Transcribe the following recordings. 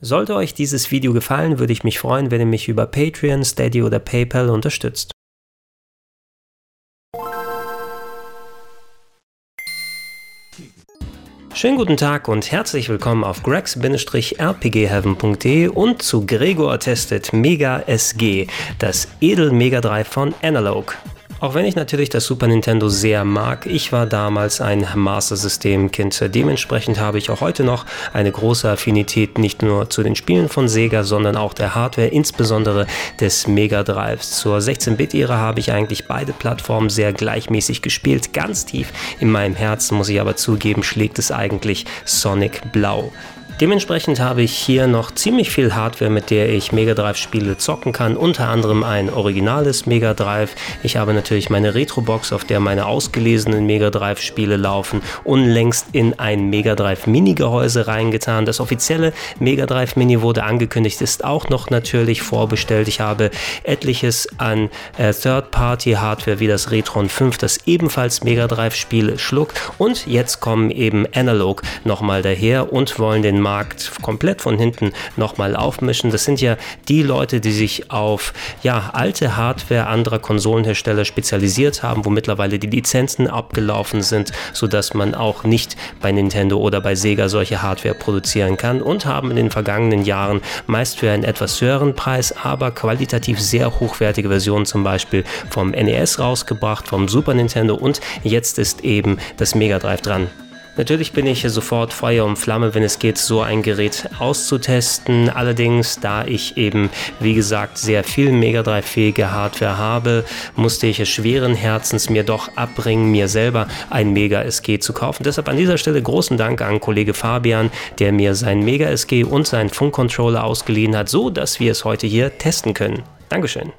Sollte euch dieses Video gefallen, würde ich mich freuen, wenn ihr mich über Patreon, Steady oder PayPal unterstützt. Schönen guten Tag und herzlich willkommen auf gregs-rpgheaven.de und zu Gregor testet Mega SG, das Edel Mega Drive von Analog. Auch wenn ich natürlich das Super Nintendo sehr mag, ich war damals ein Master System Kind. Dementsprechend habe ich auch heute noch eine große Affinität nicht nur zu den Spielen von Sega, sondern auch der Hardware, insbesondere des Mega Drives. Zur 16-Bit-Ära habe ich eigentlich beide Plattformen sehr gleichmäßig gespielt. Ganz tief in meinem Herzen, muss ich aber zugeben, schlägt es eigentlich Sonic Blau. Dementsprechend habe ich hier noch ziemlich viel Hardware, mit der ich Mega Drive Spiele zocken kann, unter anderem ein originales Mega Drive. Ich habe natürlich meine Retro-Box, auf der meine ausgelesenen Mega Drive Spiele laufen, unlängst in ein Mega Drive Mini Gehäuse reingetan. Das offizielle Mega Drive Mini wurde angekündigt, ist auch noch natürlich vorbestellt. Ich habe etliches an äh, Third-Party-Hardware wie das Retron 5, das ebenfalls Mega Drive Spiele schluckt. Und jetzt kommen eben Analog nochmal daher und wollen den Markt komplett von hinten nochmal aufmischen. Das sind ja die Leute, die sich auf ja, alte Hardware anderer Konsolenhersteller spezialisiert haben, wo mittlerweile die Lizenzen abgelaufen sind, sodass man auch nicht bei Nintendo oder bei Sega solche Hardware produzieren kann und haben in den vergangenen Jahren meist für einen etwas höheren Preis, aber qualitativ sehr hochwertige Versionen zum Beispiel vom NES rausgebracht, vom Super Nintendo und jetzt ist eben das Mega Drive dran. Natürlich bin ich sofort Feuer und Flamme, wenn es geht, so ein Gerät auszutesten. Allerdings, da ich eben, wie gesagt, sehr viel Mega Drive-fähige Hardware habe, musste ich es schweren Herzens mir doch abbringen, mir selber ein Mega SG zu kaufen. Deshalb an dieser Stelle großen Dank an Kollege Fabian, der mir sein Mega SG und seinen Funkcontroller ausgeliehen hat, so dass wir es heute hier testen können. Dankeschön.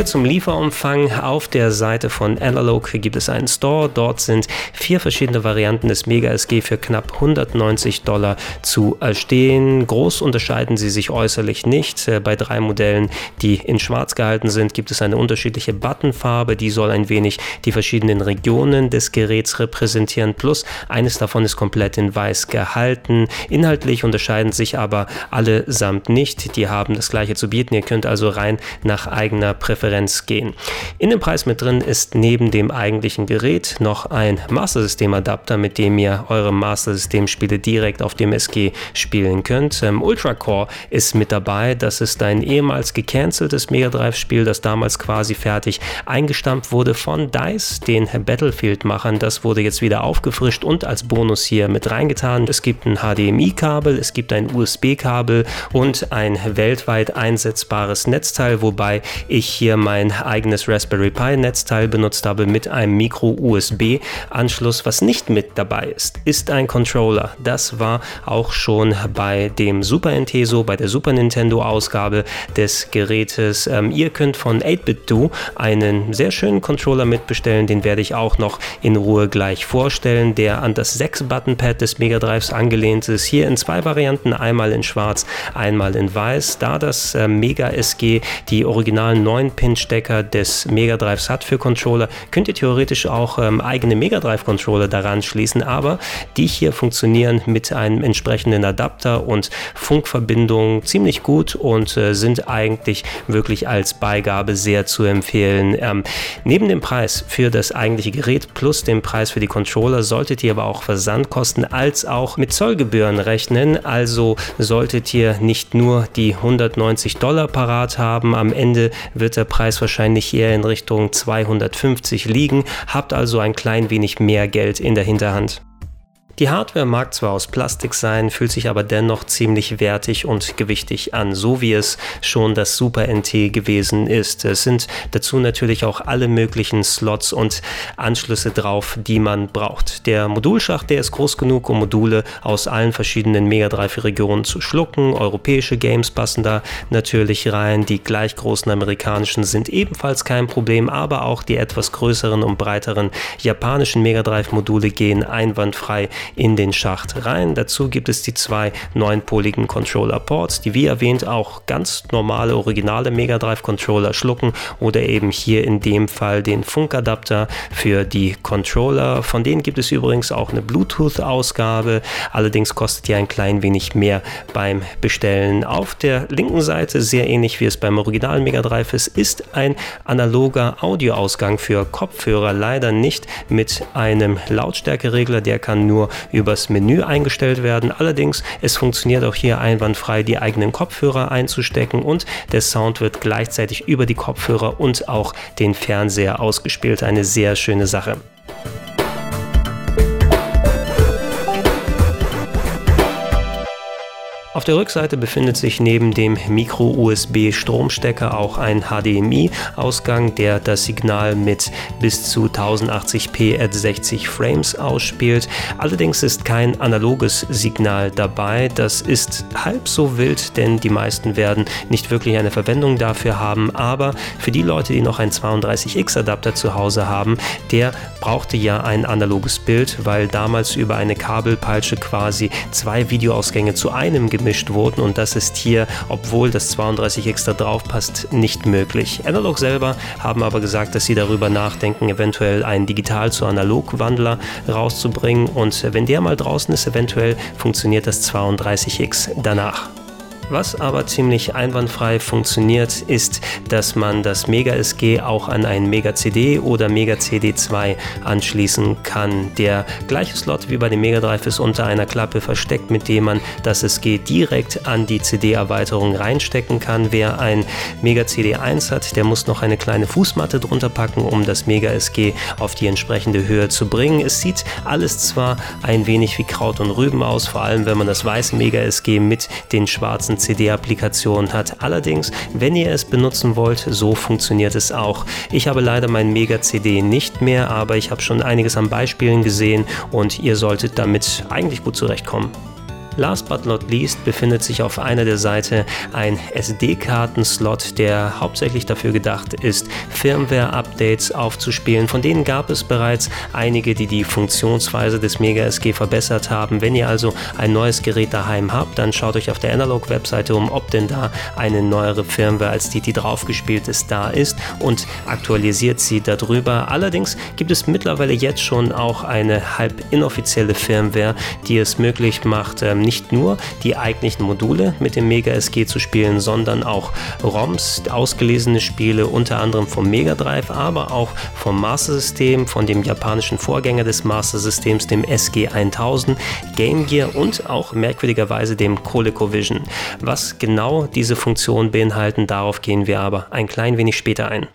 Wir zum Lieferumfang. Auf der Seite von Analog gibt es einen Store. Dort sind vier verschiedene Varianten des Mega SG für knapp 190 Dollar zu erstehen. Groß unterscheiden sie sich äußerlich nicht. Äh, bei drei Modellen, die in schwarz gehalten sind, gibt es eine unterschiedliche Buttonfarbe. Die soll ein wenig die verschiedenen Regionen des Geräts repräsentieren. Plus eines davon ist komplett in weiß gehalten. Inhaltlich unterscheiden sich aber allesamt nicht. Die haben das gleiche zu bieten. Ihr könnt also rein nach eigener Präferenz Präferenz gehen. In dem Preis mit drin ist neben dem eigentlichen Gerät noch ein Master System Adapter, mit dem ihr eure Master System Spiele direkt auf dem SG spielen könnt. Ähm, Ultra Core ist mit dabei. Das ist ein ehemals gecanceltes Mega Drive Spiel, das damals quasi fertig eingestampft wurde von DICE, den Battlefield-Machern. Das wurde jetzt wieder aufgefrischt und als Bonus hier mit reingetan. Es gibt ein HDMI-Kabel, es gibt ein USB-Kabel und ein weltweit einsetzbares Netzteil, wobei ich hier mein eigenes Raspberry Pi Netzteil benutzt habe mit einem Micro-USB-Anschluss. Was nicht mit dabei ist, ist ein Controller. Das war auch schon bei dem Super NT bei der Super Nintendo Ausgabe des Gerätes. Ähm, ihr könnt von 8BitDo einen sehr schönen Controller mitbestellen. Den werde ich auch noch in Ruhe gleich vorstellen, der an das 6-Button-Pad des Mega Drives angelehnt ist. Hier in zwei Varianten, einmal in schwarz, einmal in weiß. Da das äh, Mega SG die originalen 9 9-Pin-Stecker des Mega Drives hat für Controller, könnt ihr theoretisch auch ähm, eigene Mega Drive Controller daran schließen, aber die hier funktionieren mit einem entsprechenden Adapter und Funkverbindung ziemlich gut und äh, sind eigentlich wirklich als Beigabe sehr zu empfehlen. Ähm, neben dem Preis für das eigentliche Gerät plus dem Preis für die Controller solltet ihr aber auch Versandkosten als auch mit Zollgebühren rechnen. Also solltet ihr nicht nur die 190 Dollar parat haben, am Ende wird der Preis wahrscheinlich eher in Richtung 250 liegen, habt also ein klein wenig mehr Geld in der Hinterhand. Die Hardware mag zwar aus Plastik sein, fühlt sich aber dennoch ziemlich wertig und gewichtig an, so wie es schon das Super NT gewesen ist. Es sind dazu natürlich auch alle möglichen Slots und Anschlüsse drauf, die man braucht. Der Modulschacht, der ist groß genug, um Module aus allen verschiedenen Mega Drive Regionen zu schlucken. Europäische Games passen da natürlich rein. Die gleich großen amerikanischen sind ebenfalls kein Problem, aber auch die etwas größeren und breiteren japanischen Mega Drive Module gehen einwandfrei in den Schacht rein. Dazu gibt es die zwei neunpoligen Controller-Ports, die wie erwähnt auch ganz normale, originale Mega Drive Controller schlucken oder eben hier in dem Fall den Funkadapter für die Controller. Von denen gibt es übrigens auch eine Bluetooth-Ausgabe, allerdings kostet die ein klein wenig mehr beim Bestellen. Auf der linken Seite, sehr ähnlich wie es beim originalen Mega Drive ist, ist ein analoger Audioausgang für Kopfhörer, leider nicht mit einem Lautstärkeregler, der kann nur übers Menü eingestellt werden. Allerdings, es funktioniert auch hier einwandfrei, die eigenen Kopfhörer einzustecken und der Sound wird gleichzeitig über die Kopfhörer und auch den Fernseher ausgespielt. Eine sehr schöne Sache. Auf der Rückseite befindet sich neben dem Micro-USB-Stromstecker auch ein HDMI-Ausgang, der das Signal mit bis zu 1080p at 60 Frames ausspielt. Allerdings ist kein analoges Signal dabei. Das ist halb so wild, denn die meisten werden nicht wirklich eine Verwendung dafür haben. Aber für die Leute, die noch einen 32X-Adapter zu Hause haben, der brauchte ja ein analoges Bild, weil damals über eine Kabelpeitsche quasi zwei Videoausgänge zu einem gemischt wurden und das ist hier, obwohl das 32X da drauf passt, nicht möglich. Analog selber haben aber gesagt, dass sie darüber nachdenken, eventuell einen Digital zu Analog-Wandler rauszubringen und wenn der mal draußen ist, eventuell funktioniert das 32X danach. Was aber ziemlich einwandfrei funktioniert, ist, dass man das Mega SG auch an einen Mega CD oder Mega CD2 anschließen kann. Der gleiche Slot wie bei dem Mega Drive ist unter einer Klappe versteckt, mit dem man das SG direkt an die CD-Erweiterung reinstecken kann. Wer ein Mega CD1 hat, der muss noch eine kleine Fußmatte drunter packen, um das Mega SG auf die entsprechende Höhe zu bringen. Es sieht alles zwar ein wenig wie Kraut und Rüben aus, vor allem wenn man das weiße Mega SG mit den schwarzen CD-Applikation hat. Allerdings, wenn ihr es benutzen wollt, so funktioniert es auch. Ich habe leider mein Mega-CD nicht mehr, aber ich habe schon einiges an Beispielen gesehen und ihr solltet damit eigentlich gut zurechtkommen. Last but not least befindet sich auf einer der Seite ein SD-Karten-Slot, der hauptsächlich dafür gedacht ist, Firmware-Updates aufzuspielen. Von denen gab es bereits einige, die die Funktionsweise des Mega SG verbessert haben. Wenn ihr also ein neues Gerät daheim habt, dann schaut euch auf der Analog-Webseite um, ob denn da eine neuere Firmware als die, die draufgespielt ist, da ist und aktualisiert sie darüber. Allerdings gibt es mittlerweile jetzt schon auch eine halb inoffizielle Firmware, die es möglich macht, ähm, nicht nur die eigentlichen Module mit dem Mega SG zu spielen, sondern auch ROMs, ausgelesene Spiele, unter anderem vom Mega Drive, aber auch vom Master System, von dem japanischen Vorgänger des Master Systems, dem SG 1000, Game Gear und auch merkwürdigerweise dem ColecoVision. Was genau diese Funktionen beinhalten, darauf gehen wir aber ein klein wenig später ein.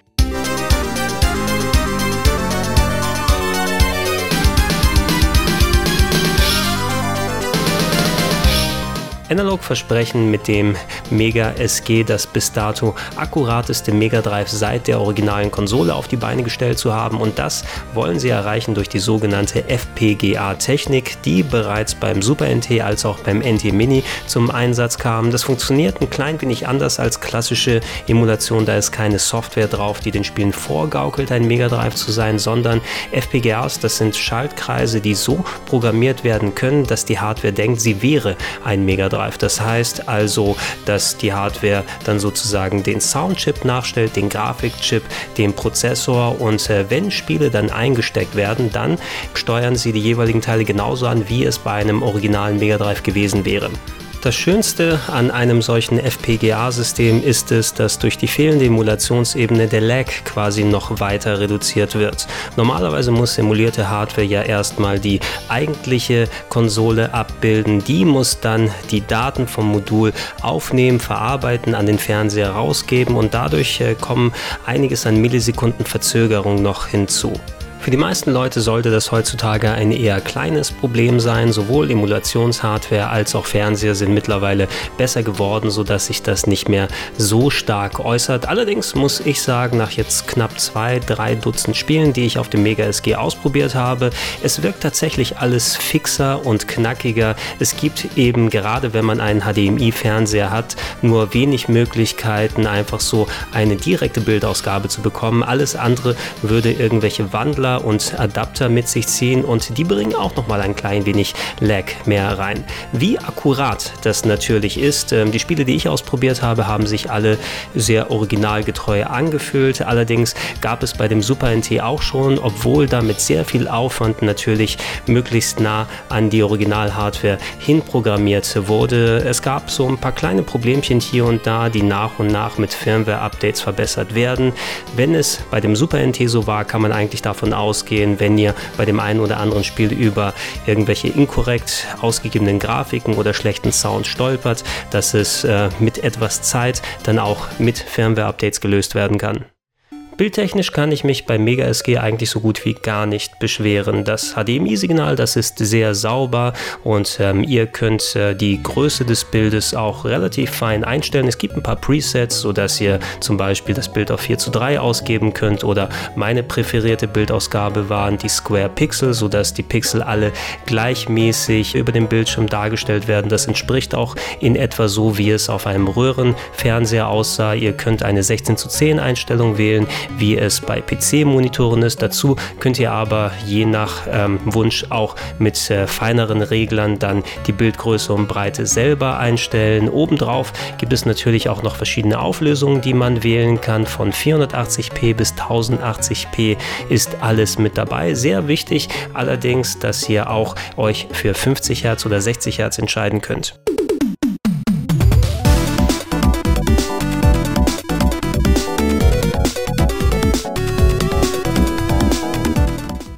Analog versprechen mit dem Mega SG das bis dato akkurateste Mega Drive seit der originalen Konsole auf die Beine gestellt zu haben und das wollen sie erreichen durch die sogenannte FPGA-Technik, die bereits beim Super NT als auch beim NT Mini zum Einsatz kam. Das funktioniert ein klein wenig anders als klassische Emulation, da ist keine Software drauf, die den Spielen vorgaukelt, ein Mega Drive zu sein, sondern FPGAs, das sind Schaltkreise, die so programmiert werden können, dass die Hardware denkt, sie wäre ein Mega Drive. Drive. Das heißt also, dass die Hardware dann sozusagen den Soundchip nachstellt, den Grafikchip, den Prozessor und äh, wenn Spiele dann eingesteckt werden, dann steuern sie die jeweiligen Teile genauso an, wie es bei einem originalen Mega Drive gewesen wäre. Das Schönste an einem solchen FPGA-System ist es, dass durch die fehlende Emulationsebene der Lag quasi noch weiter reduziert wird. Normalerweise muss emulierte Hardware ja erstmal die eigentliche Konsole abbilden. Die muss dann die Daten vom Modul aufnehmen, verarbeiten, an den Fernseher rausgeben und dadurch äh, kommen einiges an Millisekunden Verzögerung noch hinzu. Für die meisten Leute sollte das heutzutage ein eher kleines Problem sein. Sowohl Emulationshardware als auch Fernseher sind mittlerweile besser geworden, sodass sich das nicht mehr so stark äußert. Allerdings muss ich sagen, nach jetzt knapp zwei, drei Dutzend Spielen, die ich auf dem Mega SG ausprobiert habe, es wirkt tatsächlich alles fixer und knackiger. Es gibt eben gerade, wenn man einen HDMI-Fernseher hat, nur wenig Möglichkeiten, einfach so eine direkte Bildausgabe zu bekommen. Alles andere würde irgendwelche Wandler Und Adapter mit sich ziehen und die bringen auch nochmal ein klein wenig Lag mehr rein. Wie akkurat das natürlich ist, ähm, die Spiele, die ich ausprobiert habe, haben sich alle sehr originalgetreu angefühlt. Allerdings gab es bei dem Super NT auch schon, obwohl da mit sehr viel Aufwand natürlich möglichst nah an die Original-Hardware hinprogrammiert wurde. Es gab so ein paar kleine Problemchen hier und da, die nach und nach mit Firmware-Updates verbessert werden. Wenn es bei dem Super NT so war, kann man eigentlich davon ausgehen, wenn ihr bei dem einen oder anderen Spiel über irgendwelche inkorrekt ausgegebenen Grafiken oder schlechten Sound stolpert, dass es äh, mit etwas Zeit dann auch mit Firmware-Updates gelöst werden kann. Bildtechnisch kann ich mich bei Mega SG eigentlich so gut wie gar nicht beschweren. Das HDMI-Signal, das ist sehr sauber und ähm, ihr könnt äh, die Größe des Bildes auch relativ fein einstellen. Es gibt ein paar Presets, sodass ihr zum Beispiel das Bild auf 4 zu 3 ausgeben könnt oder meine präferierte Bildausgabe waren die Square Pixel, sodass die Pixel alle gleichmäßig über dem Bildschirm dargestellt werden. Das entspricht auch in etwa so, wie es auf einem Röhrenfernseher aussah. Ihr könnt eine 16 zu 10 Einstellung wählen wie es bei PC-Monitoren ist. Dazu könnt ihr aber je nach ähm, Wunsch auch mit äh, feineren Reglern dann die Bildgröße und Breite selber einstellen. Obendrauf gibt es natürlich auch noch verschiedene Auflösungen, die man wählen kann. Von 480p bis 1080p ist alles mit dabei. Sehr wichtig allerdings, dass ihr auch euch für 50 Hertz oder 60 Hertz entscheiden könnt.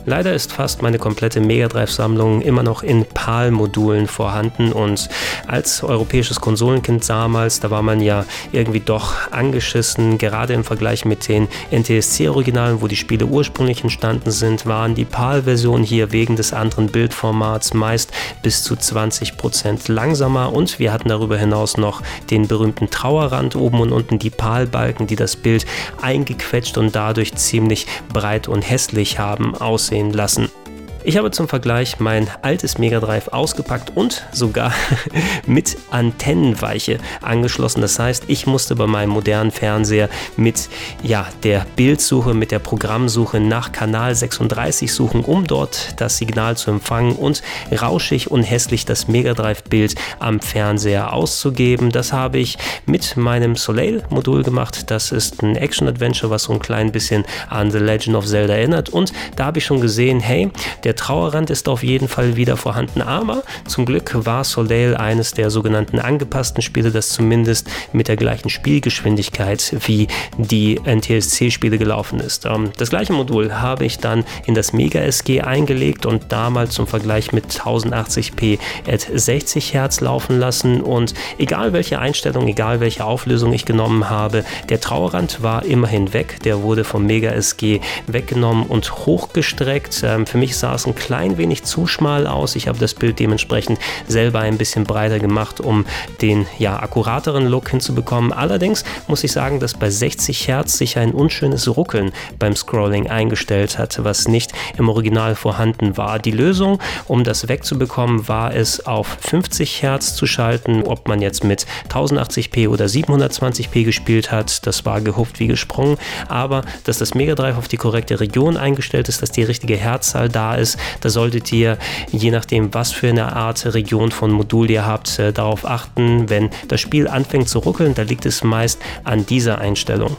Leider ist fast meine komplette Mega Drive-Sammlung immer noch in PAL-Modulen vorhanden und als europäisches Konsolenkind damals, da war man ja irgendwie doch angeschissen, gerade im Vergleich mit den NTSC-Originalen, wo die Spiele ursprünglich entstanden sind, waren die PAL-Versionen hier wegen des anderen Bildformats meist bis zu 20% langsamer. Und wir hatten darüber hinaus noch den berühmten Trauerrand oben und unten, die PAL-Balken, die das Bild eingequetscht und dadurch ziemlich breit und hässlich haben aussehen aussehen lassen. Ich habe zum Vergleich mein altes Mega Drive ausgepackt und sogar mit Antennenweiche angeschlossen. Das heißt, ich musste bei meinem modernen Fernseher mit ja, der Bildsuche, mit der Programmsuche nach Kanal 36 suchen, um dort das Signal zu empfangen und rauschig und hässlich das Mega Drive Bild am Fernseher auszugeben. Das habe ich mit meinem Soleil-Modul gemacht. Das ist ein Action-Adventure, was so ein klein bisschen an The Legend of Zelda erinnert. Und da habe ich schon gesehen, hey, der Trauerrand ist auf jeden Fall wieder vorhanden, aber zum Glück war Soleil eines der sogenannten angepassten Spiele, das zumindest mit der gleichen Spielgeschwindigkeit wie die NTSC-Spiele gelaufen ist. Ähm, das gleiche Modul habe ich dann in das Mega SG eingelegt und damals zum Vergleich mit 1080p at 60 Hertz laufen lassen und egal welche Einstellung, egal welche Auflösung ich genommen habe, der Trauerrand war immerhin weg, der wurde vom Mega SG weggenommen und hochgestreckt. Ähm, für mich sah es ein klein wenig zu schmal aus. Ich habe das Bild dementsprechend selber ein bisschen breiter gemacht, um den ja akkurateren Look hinzubekommen. Allerdings muss ich sagen, dass bei 60 Hertz sich ein unschönes Ruckeln beim Scrolling eingestellt hat, was nicht im Original vorhanden war. Die Lösung, um das wegzubekommen, war es auf 50 Hertz zu schalten. Ob man jetzt mit 1080p oder 720p gespielt hat, das war gehupft wie gesprungen. Aber dass das Mega Drive auf die korrekte Region eingestellt ist, dass die richtige Herzzahl da ist, da solltet ihr, je nachdem, was für eine Art Region von Modul ihr habt, äh, darauf achten, wenn das Spiel anfängt zu ruckeln, da liegt es meist an dieser Einstellung.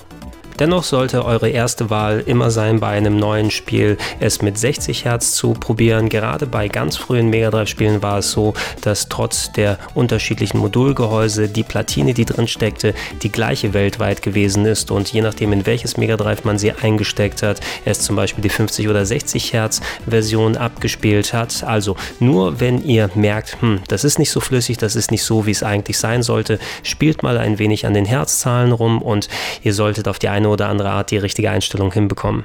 Dennoch sollte eure erste Wahl immer sein, bei einem neuen Spiel es mit 60 Hertz zu probieren. Gerade bei ganz frühen Mega Drive Spielen war es so, dass trotz der unterschiedlichen Modulgehäuse die Platine, die drin steckte, die gleiche weltweit gewesen ist und je nachdem in welches Mega Drive man sie eingesteckt hat, es zum Beispiel die 50 oder 60 Hertz Version abgespielt hat. Also nur wenn ihr merkt, hm, das ist nicht so flüssig, das ist nicht so, wie es eigentlich sein sollte, spielt mal ein wenig an den Herzzahlen rum und ihr solltet auf die eine oder andere Art die richtige Einstellung hinbekommen.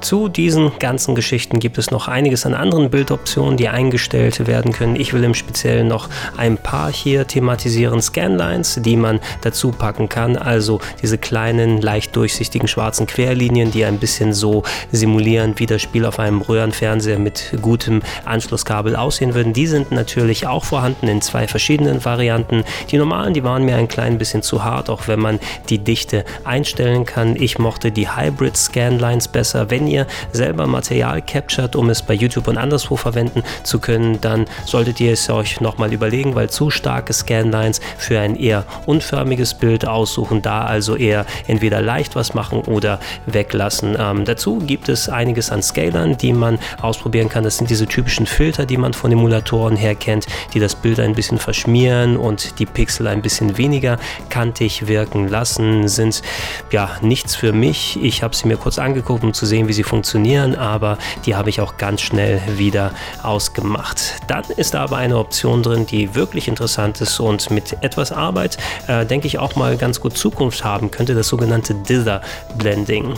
Zu diesen ganzen Geschichten gibt es noch einiges an anderen Bildoptionen, die eingestellt werden können. Ich will im Speziellen noch ein paar hier thematisieren. Scanlines, die man dazu packen kann. Also diese kleinen, leicht durchsichtigen schwarzen Querlinien, die ein bisschen so simulieren, wie das Spiel auf einem Röhrenfernseher mit gutem Anschlusskabel aussehen würden. Die sind natürlich auch vorhanden in zwei verschiedenen Varianten. Die normalen, die waren mir ein klein bisschen zu hart, auch wenn man die Dichte einstellen kann. Ich mochte die Hybrid Scanlines besser. Wenn ihr selber Material captured, um es bei YouTube und anderswo verwenden zu können, dann solltet ihr es euch nochmal überlegen, weil zu starke Scanlines für ein eher unförmiges Bild aussuchen, da also eher entweder leicht was machen oder weglassen. Ähm, dazu gibt es einiges an Scalern, die man ausprobieren kann. Das sind diese typischen Filter, die man von Emulatoren her kennt, die das Bild ein bisschen verschmieren und die Pixel ein bisschen weniger kantig wirken lassen, sind ja nichts für mich. Ich habe sie mir kurz angeguckt, um zu sehen, wie sie funktionieren, aber die habe ich auch ganz schnell wieder ausgemacht. Dann ist da aber eine Option drin, die wirklich interessant ist und mit etwas Arbeit, äh, denke ich, auch mal ganz gut Zukunft haben könnte, das sogenannte Dither Blending.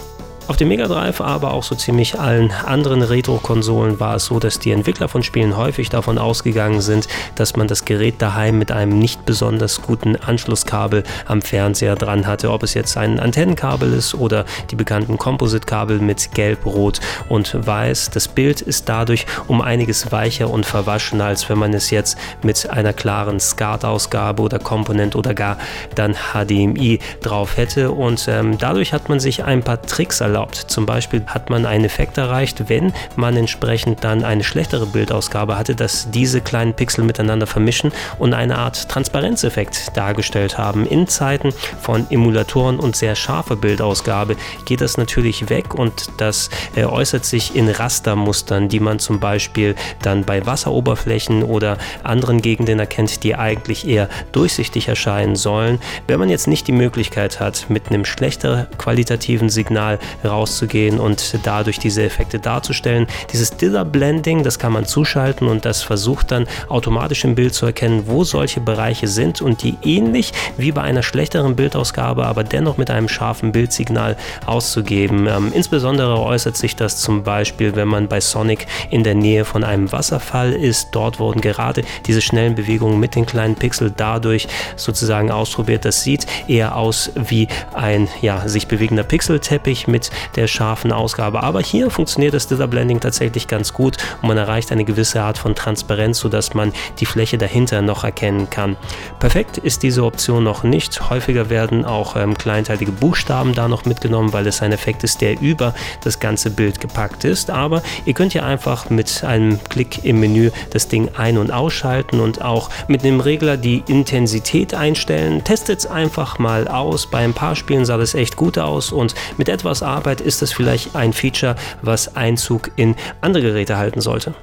Auf dem Mega Drive, aber auch so ziemlich allen anderen Retro-Konsolen war es so, dass die Entwickler von Spielen häufig davon ausgegangen sind, dass man das Gerät daheim mit einem nicht besonders guten Anschlusskabel am Fernseher dran hatte. Ob es jetzt ein Antennenkabel ist oder die bekannten Composite-Kabel mit Gelb, Rot und Weiß. Das Bild ist dadurch um einiges weicher und verwaschener, als wenn man es jetzt mit einer klaren SCART-Ausgabe oder Komponent oder gar dann HDMI drauf hätte. Und ähm, dadurch hat man sich ein paar Tricks erlaubt erlaubt. Zum Beispiel hat man einen Effekt erreicht, wenn man entsprechend dann eine schlechtere Bildausgabe hatte, dass diese kleinen Pixel miteinander vermischen und eine Art Transparenzeffekt dargestellt haben. In Zeiten von Emulatoren und sehr scharfer Bildausgabe geht das natürlich weg und das äh, äußert sich in Rastermustern, die man zum Beispiel dann bei Wasseroberflächen oder anderen Gegenden erkennt, die eigentlich eher durchsichtig erscheinen sollen. Wenn man jetzt nicht die Möglichkeit hat, mit einem schlechter qualitativen Signal rauszugehen und dadurch diese Effekte darzustellen. Dieses Dither Blending, das kann man zuschalten und das versucht dann automatisch im Bild zu erkennen, wo solche Bereiche sind und die ähnlich wie bei einer schlechteren Bildausgabe, aber dennoch mit einem scharfen Bildsignal auszugeben. Ähm, insbesondere äußert sich das zum Beispiel, wenn man bei Sonic in der Nähe von einem Wasserfall ist. Dort wurden gerade diese schnellen Bewegungen mit den kleinen Pixel dadurch sozusagen ausprobiert. Das sieht eher aus wie ein ja, sich bewegender Pixelteppich mit der scharfen Ausgabe. Aber hier funktioniert das Dither Blending tatsächlich ganz gut und man erreicht eine gewisse Art von Transparenz, sodass man die Fläche dahinter noch erkennen kann. Perfekt ist diese Option noch nicht. Häufiger werden auch ähm, kleinteilige Buchstaben da noch mitgenommen, weil es ein Effekt ist, der über das ganze Bild gepackt ist. Aber ihr könnt ja einfach mit einem Klick im Menü das Ding ein- und ausschalten und auch mit einem Regler die Intensität einstellen. Testet es einfach mal aus. Bei ein paar Spielen sah das echt gut aus und mit etwas Arbeit Arbeit ist das vielleicht ein Feature, was Einzug in andere Geräte halten sollte.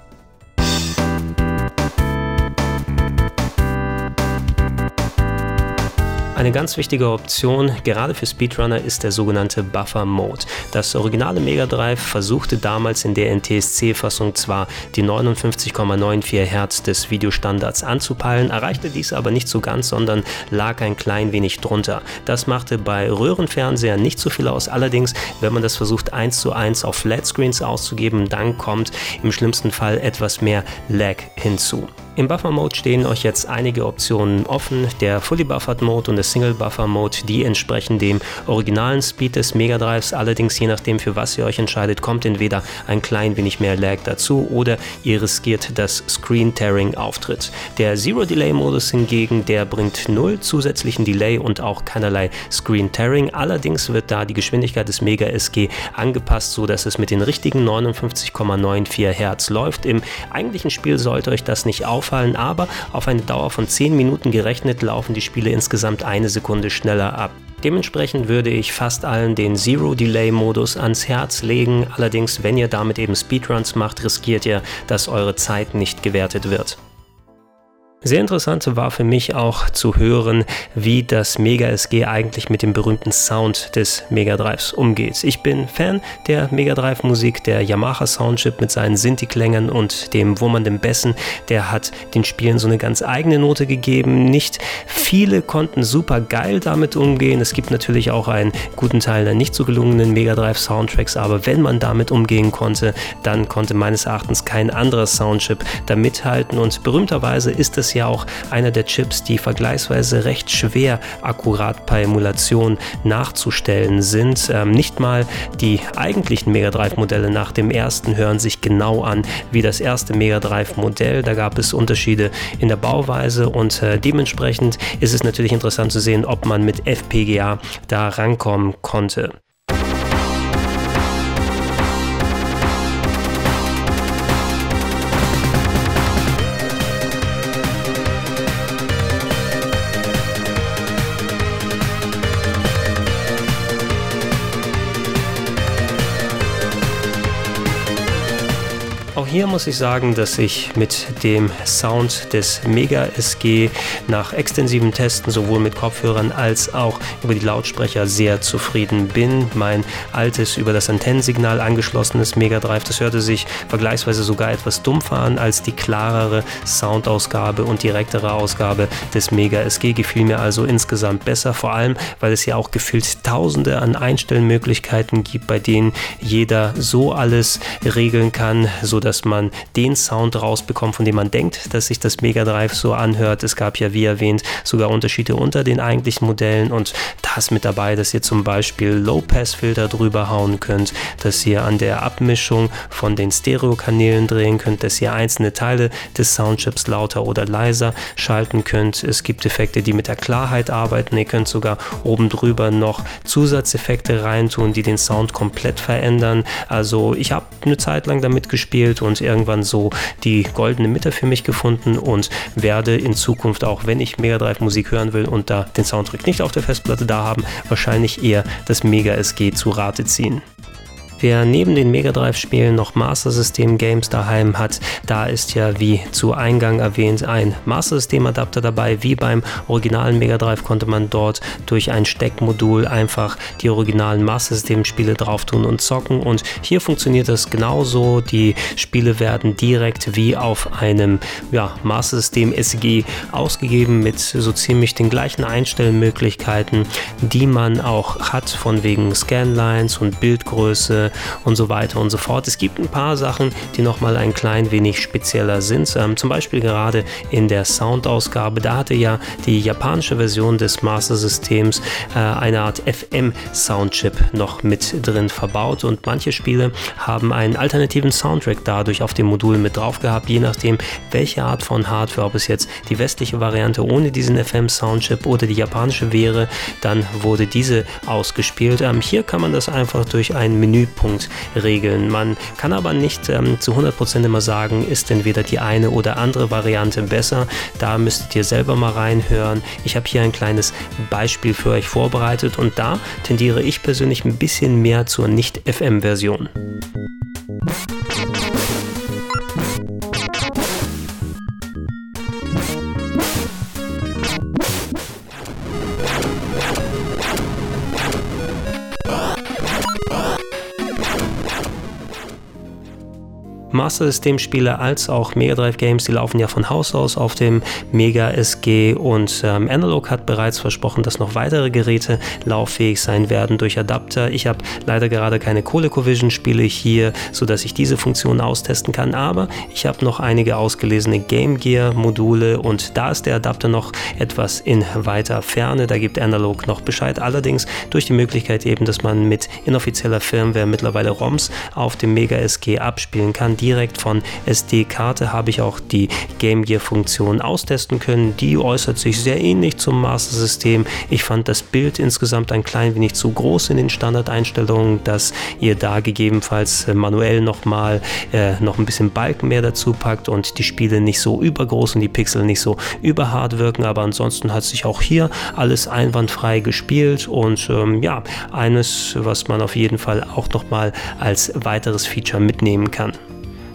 Eine ganz wichtige Option, gerade für Speedrunner, ist der sogenannte Buffer Mode. Das originale Mega Drive versuchte damals in der NTSC-Fassung zwar die 59,94 Hertz des Videostandards anzupeilen, erreichte dies aber nicht so ganz, sondern lag ein klein wenig drunter. Das machte bei Röhrenfernsehern nicht so viel aus, allerdings, wenn man das versucht 1 zu 1 auf Flatscreens auszugeben, dann kommt im schlimmsten Fall etwas mehr Lag hinzu. Im Buffer Mode stehen euch jetzt einige Optionen offen. Der Fully Buffered Mode und der Single Buffer Mode, die entsprechen dem originalen Speed des Mega Drives. Allerdings, je nachdem für was ihr euch entscheidet, kommt entweder ein klein wenig mehr Lag dazu oder ihr riskiert, dass Screen Tearing auftritt. Der Zero Delay Modus hingegen, der bringt null zusätzlichen Delay und auch keinerlei Screen Tearing. Allerdings wird da die Geschwindigkeit des Mega SG angepasst, so dass es mit den richtigen 59,94 Hertz läuft. Im eigentlichen Spiel sollte euch das nicht auffallen auffallen, aber auf eine Dauer von 10 Minuten gerechnet laufen die Spiele insgesamt eine Sekunde schneller ab. Dementsprechend würde ich fast allen den Zero Delay Modus ans Herz legen, allerdings wenn ihr damit eben Speedruns macht, riskiert ihr, dass eure Zeit nicht gewertet wird. Sehr interessant war für mich auch zu hören, wie das Mega SG eigentlich mit dem berühmten Sound des Mega Drives umgeht. Ich bin Fan der Mega Drive Musik, der Yamaha Soundchip mit seinen Sinti-Klängen und dem wummernden Bässen, der hat den Spielen so eine ganz eigene Note gegeben. Nicht viele konnten super geil damit umgehen. Es gibt natürlich auch einen guten Teil der nicht so gelungenen Mega Drive Soundtracks, aber wenn man damit umgehen konnte, dann konnte meines Erachtens kein anderer Soundchip da mithalten und berühmterweise ist es ja auch einer der Chips, die vergleichsweise recht schwer akkurat per Emulation nachzustellen sind. Ähm, nicht mal die eigentlichen Mega Drive Modelle nach dem ersten hören sich genau an wie das erste Mega Drive Modell. Da gab es Unterschiede in der Bauweise und äh, dementsprechend ist es natürlich interessant zu sehen, ob man mit FPGA da rankommen konnte. Hier muss ich sagen, dass ich mit dem Sound des Mega SG nach extensiven Testen sowohl mit Kopfhörern als auch über die Lautsprecher sehr zufrieden bin. Mein altes über das Antennensignal angeschlossenes Mega Drive, das hörte sich vergleichsweise sogar etwas dumpfer an als die klarere Soundausgabe und direktere Ausgabe des Mega SG gefiel mir also insgesamt besser, vor allem weil es ja auch gefühlt tausende an Einstellmöglichkeiten gibt, bei denen jeder so alles regeln kann, so dass man den Sound rausbekommt, von dem man denkt, dass sich das Mega Drive so anhört. Es gab ja, wie erwähnt, sogar Unterschiede unter den eigentlichen Modellen und da ist mit dabei, dass ihr zum Beispiel Low-Pass-Filter drüber hauen könnt, dass ihr an der Abmischung von den Stereokanälen drehen könnt, dass ihr einzelne Teile des Soundchips lauter oder leiser schalten könnt. Es gibt Effekte, die mit der Klarheit arbeiten. Ihr könnt sogar oben drüber noch Zusatzeffekte reintun, die den Sound komplett verändern. Also ich habe eine Zeit lang damit gespielt und irgendwann so die goldene Mitte für mich gefunden und werde in Zukunft auch, wenn ich Mega Drive Musik hören will und da den Soundtrack nicht auf der Festplatte da haben, wahrscheinlich eher das Mega SG zu Rate ziehen. Wer neben den Mega Drive-Spielen noch Master System Games daheim hat, da ist ja wie zu Eingang erwähnt ein Master System Adapter dabei. Wie beim originalen Mega Drive konnte man dort durch ein Steckmodul einfach die originalen Master System Spiele drauf tun und zocken. Und hier funktioniert das genauso. Die Spiele werden direkt wie auf einem ja, Master System SG ausgegeben mit so ziemlich den gleichen Einstellmöglichkeiten, die man auch hat, von wegen Scanlines und Bildgröße und so weiter und so fort. Es gibt ein paar Sachen, die nochmal ein klein wenig spezieller sind. Ähm, zum Beispiel gerade in der Soundausgabe, da hatte ja die japanische Version des Master Systems äh, eine Art FM-Soundchip noch mit drin verbaut und manche Spiele haben einen alternativen Soundtrack dadurch auf dem Modul mit drauf gehabt, je nachdem, welche Art von Hardware, ob es jetzt die westliche Variante ohne diesen FM-Soundchip oder die japanische wäre, dann wurde diese ausgespielt. Ähm, hier kann man das einfach durch ein Menü Punkt regeln. Man kann aber nicht ähm, zu 100% immer sagen, ist entweder die eine oder andere Variante besser. Da müsstet ihr selber mal reinhören. Ich habe hier ein kleines Beispiel für euch vorbereitet und da tendiere ich persönlich ein bisschen mehr zur Nicht-FM-Version. Master System Spiele als auch Mega Drive Games, die laufen ja von Haus aus auf dem Mega SG und ähm, Analog hat bereits versprochen, dass noch weitere Geräte lauffähig sein werden durch Adapter. Ich habe leider gerade keine ColecoVision Spiele hier, sodass ich diese Funktion austesten kann, aber ich habe noch einige ausgelesene Game Gear Module und da ist der Adapter noch etwas in weiter Ferne. Da gibt Analog noch Bescheid. Allerdings durch die Möglichkeit eben, dass man mit inoffizieller Firmware mittlerweile ROMs auf dem Mega SG abspielen kann, direkt von SD-Karte habe ich auch die Game Gear-Funktion austesten können. Die äußert sich sehr ähnlich zum Master-System. Ich fand das Bild insgesamt ein klein wenig zu groß in den Standardeinstellungen, dass ihr da gegebenenfalls äh, manuell nochmal äh, noch ein bisschen Balken mehr dazu packt und die Spiele nicht so übergroß und die Pixel nicht so überhart wirken. Aber ansonsten hat sich auch hier alles einwandfrei gespielt und ähm, ja, eines, was man auf jeden Fall auch nochmal als weiteres Feature mitnehmen kann.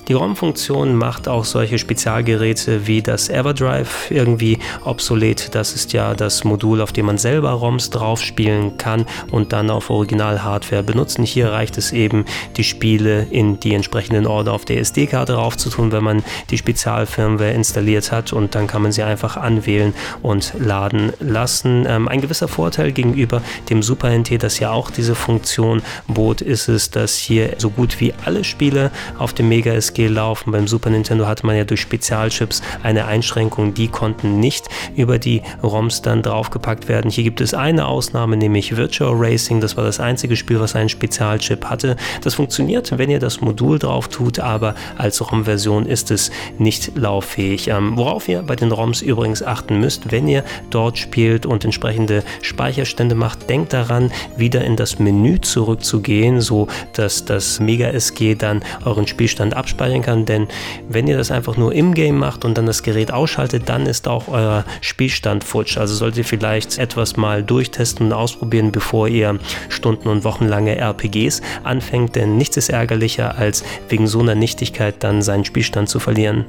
Die ROM-Funktion macht auch solche Spezialgeräte wie das EverDrive irgendwie obsolet. Das ist ja das Modul, auf dem man selber ROMs drauf spielen kann und dann auf Original-Hardware benutzen. Hier reicht es eben, die Spiele in die entsprechenden Order auf der SD-Karte raufzutun, wenn man die Spezialfirmware installiert hat und dann kann man sie einfach anwählen und laden lassen. Ähm, ein gewisser Vorteil gegenüber dem Super NT, das ja auch diese Funktion bot, ist es, dass hier so gut wie alle Spiele auf dem Mega SG Laufen. Beim Super Nintendo hatte man ja durch Spezialchips eine Einschränkung, die konnten nicht über die ROMs dann draufgepackt werden. Hier gibt es eine Ausnahme, nämlich Virtual Racing. Das war das einzige Spiel, was einen Spezialchip hatte. Das funktioniert, wenn ihr das Modul drauf tut, aber als ROM-Version ist es nicht lauffähig. Ähm, worauf ihr bei den ROMs übrigens achten müsst, wenn ihr dort spielt und entsprechende Speicherstände macht, denkt daran, wieder in das Menü zurückzugehen, so dass das Mega SG dann euren Spielstand abspeichert abspeichern kann, denn wenn ihr das einfach nur im Game macht und dann das Gerät ausschaltet, dann ist auch euer Spielstand futsch. Also solltet ihr vielleicht etwas mal durchtesten und ausprobieren, bevor ihr Stunden und wochenlange RPGs anfängt, denn nichts ist ärgerlicher, als wegen so einer Nichtigkeit dann seinen Spielstand zu verlieren.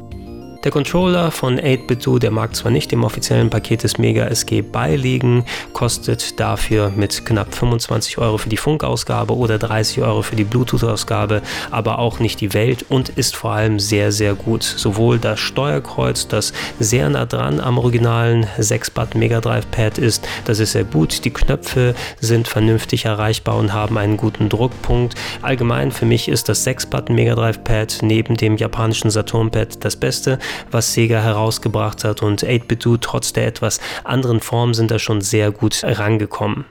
Der Controller von 8BitDo, der mag zwar nicht dem offiziellen Paket des Mega SG beiliegen, kostet dafür mit knapp 25 Euro für die Funkausgabe oder 30 Euro für die Bluetooth-Ausgabe, aber auch nicht die Welt und ist vor allem sehr, sehr gut. Sowohl das Steuerkreuz, das sehr nah dran am originalen 6-Button Mega Drive Pad ist, das ist sehr gut. Die Knöpfe sind vernünftig erreichbar und haben einen guten Druckpunkt. Allgemein für mich ist das 6-Button Mega Drive Pad neben dem japanischen Saturn Pad das Beste was Sega herausgebracht hat und 8-Bit-Do trotz der etwas anderen Form sind da schon sehr gut rangekommen.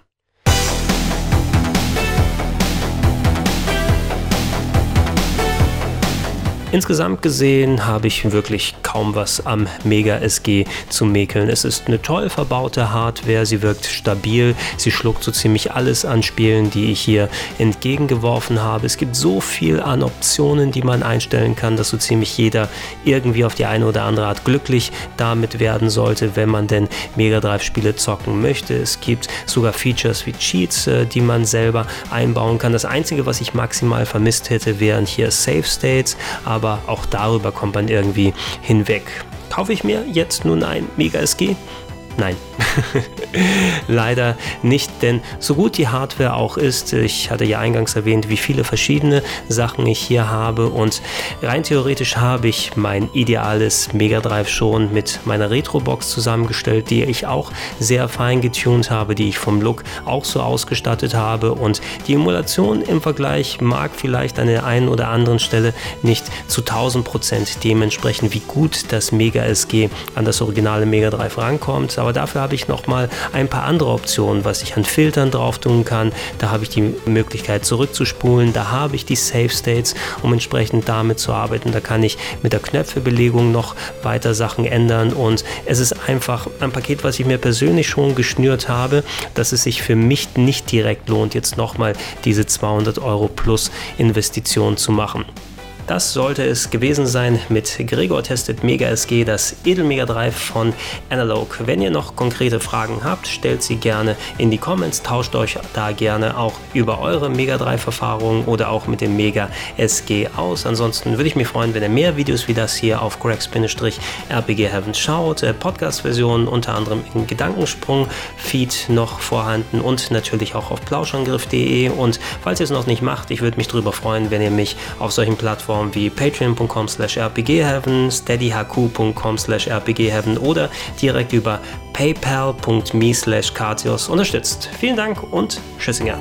Insgesamt gesehen habe ich wirklich kaum was am Mega SG zu mäkeln. Es ist eine toll verbaute Hardware, sie wirkt stabil, sie schluckt so ziemlich alles an Spielen, die ich hier entgegengeworfen habe. Es gibt so viel an Optionen, die man einstellen kann, dass so ziemlich jeder irgendwie auf die eine oder andere Art glücklich damit werden sollte, wenn man denn Mega Drive Spiele zocken möchte. Es gibt sogar Features wie Cheats, äh, die man selber einbauen kann. Das einzige, was ich maximal vermisst hätte, wären hier Save States, aber aber auch darüber kommt man irgendwie hinweg. Kaufe ich mir jetzt nun ein Mega SG? Nein, leider nicht, denn so gut die Hardware auch ist, ich hatte ja eingangs erwähnt, wie viele verschiedene Sachen ich hier habe und rein theoretisch habe ich mein ideales Mega Drive schon mit meiner Retro-Box zusammengestellt, die ich auch sehr fein getuned habe, die ich vom Look auch so ausgestattet habe und die Emulation im Vergleich mag vielleicht an der einen oder anderen Stelle nicht zu 1000 Prozent dementsprechend, wie gut das Mega SG an das originale Mega Drive rankommt, aber dafür habe ich noch mal ein paar andere Optionen, was ich an Filtern drauf tun kann. Da habe ich die Möglichkeit zurückzuspulen, da habe ich die Save States, um entsprechend damit zu arbeiten. Da kann ich mit der Knöpfebelegung noch weiter Sachen ändern und es ist einfach ein Paket, was ich mir persönlich schon geschnürt habe, dass es sich für mich nicht direkt lohnt, jetzt nochmal diese 200 Euro plus Investition zu machen. Das sollte es gewesen sein mit Gregor testet Mega SG, das Edelmega Drive von Analog. Wenn ihr noch konkrete Fragen habt, stellt sie gerne in die Comments, tauscht euch da gerne auch über eure Mega Drive Erfahrungen oder auch mit dem Mega SG aus. Ansonsten würde ich mich freuen, wenn ihr mehr Videos wie das hier auf Greg-RPG Heaven schaut. Äh, Podcast-Versionen unter anderem in Gedankensprung-Feed noch vorhanden und natürlich auch auf plauschangriff.de. Und falls ihr es noch nicht macht, ich würde mich darüber freuen, wenn ihr mich auf solchen Plattformen Plattformen wie patreon.com slash rpgheaven, steadyhq.com slash rpgheaven oder direkt über paypal.me slash unterstützt. Vielen Dank und Tschüssinger.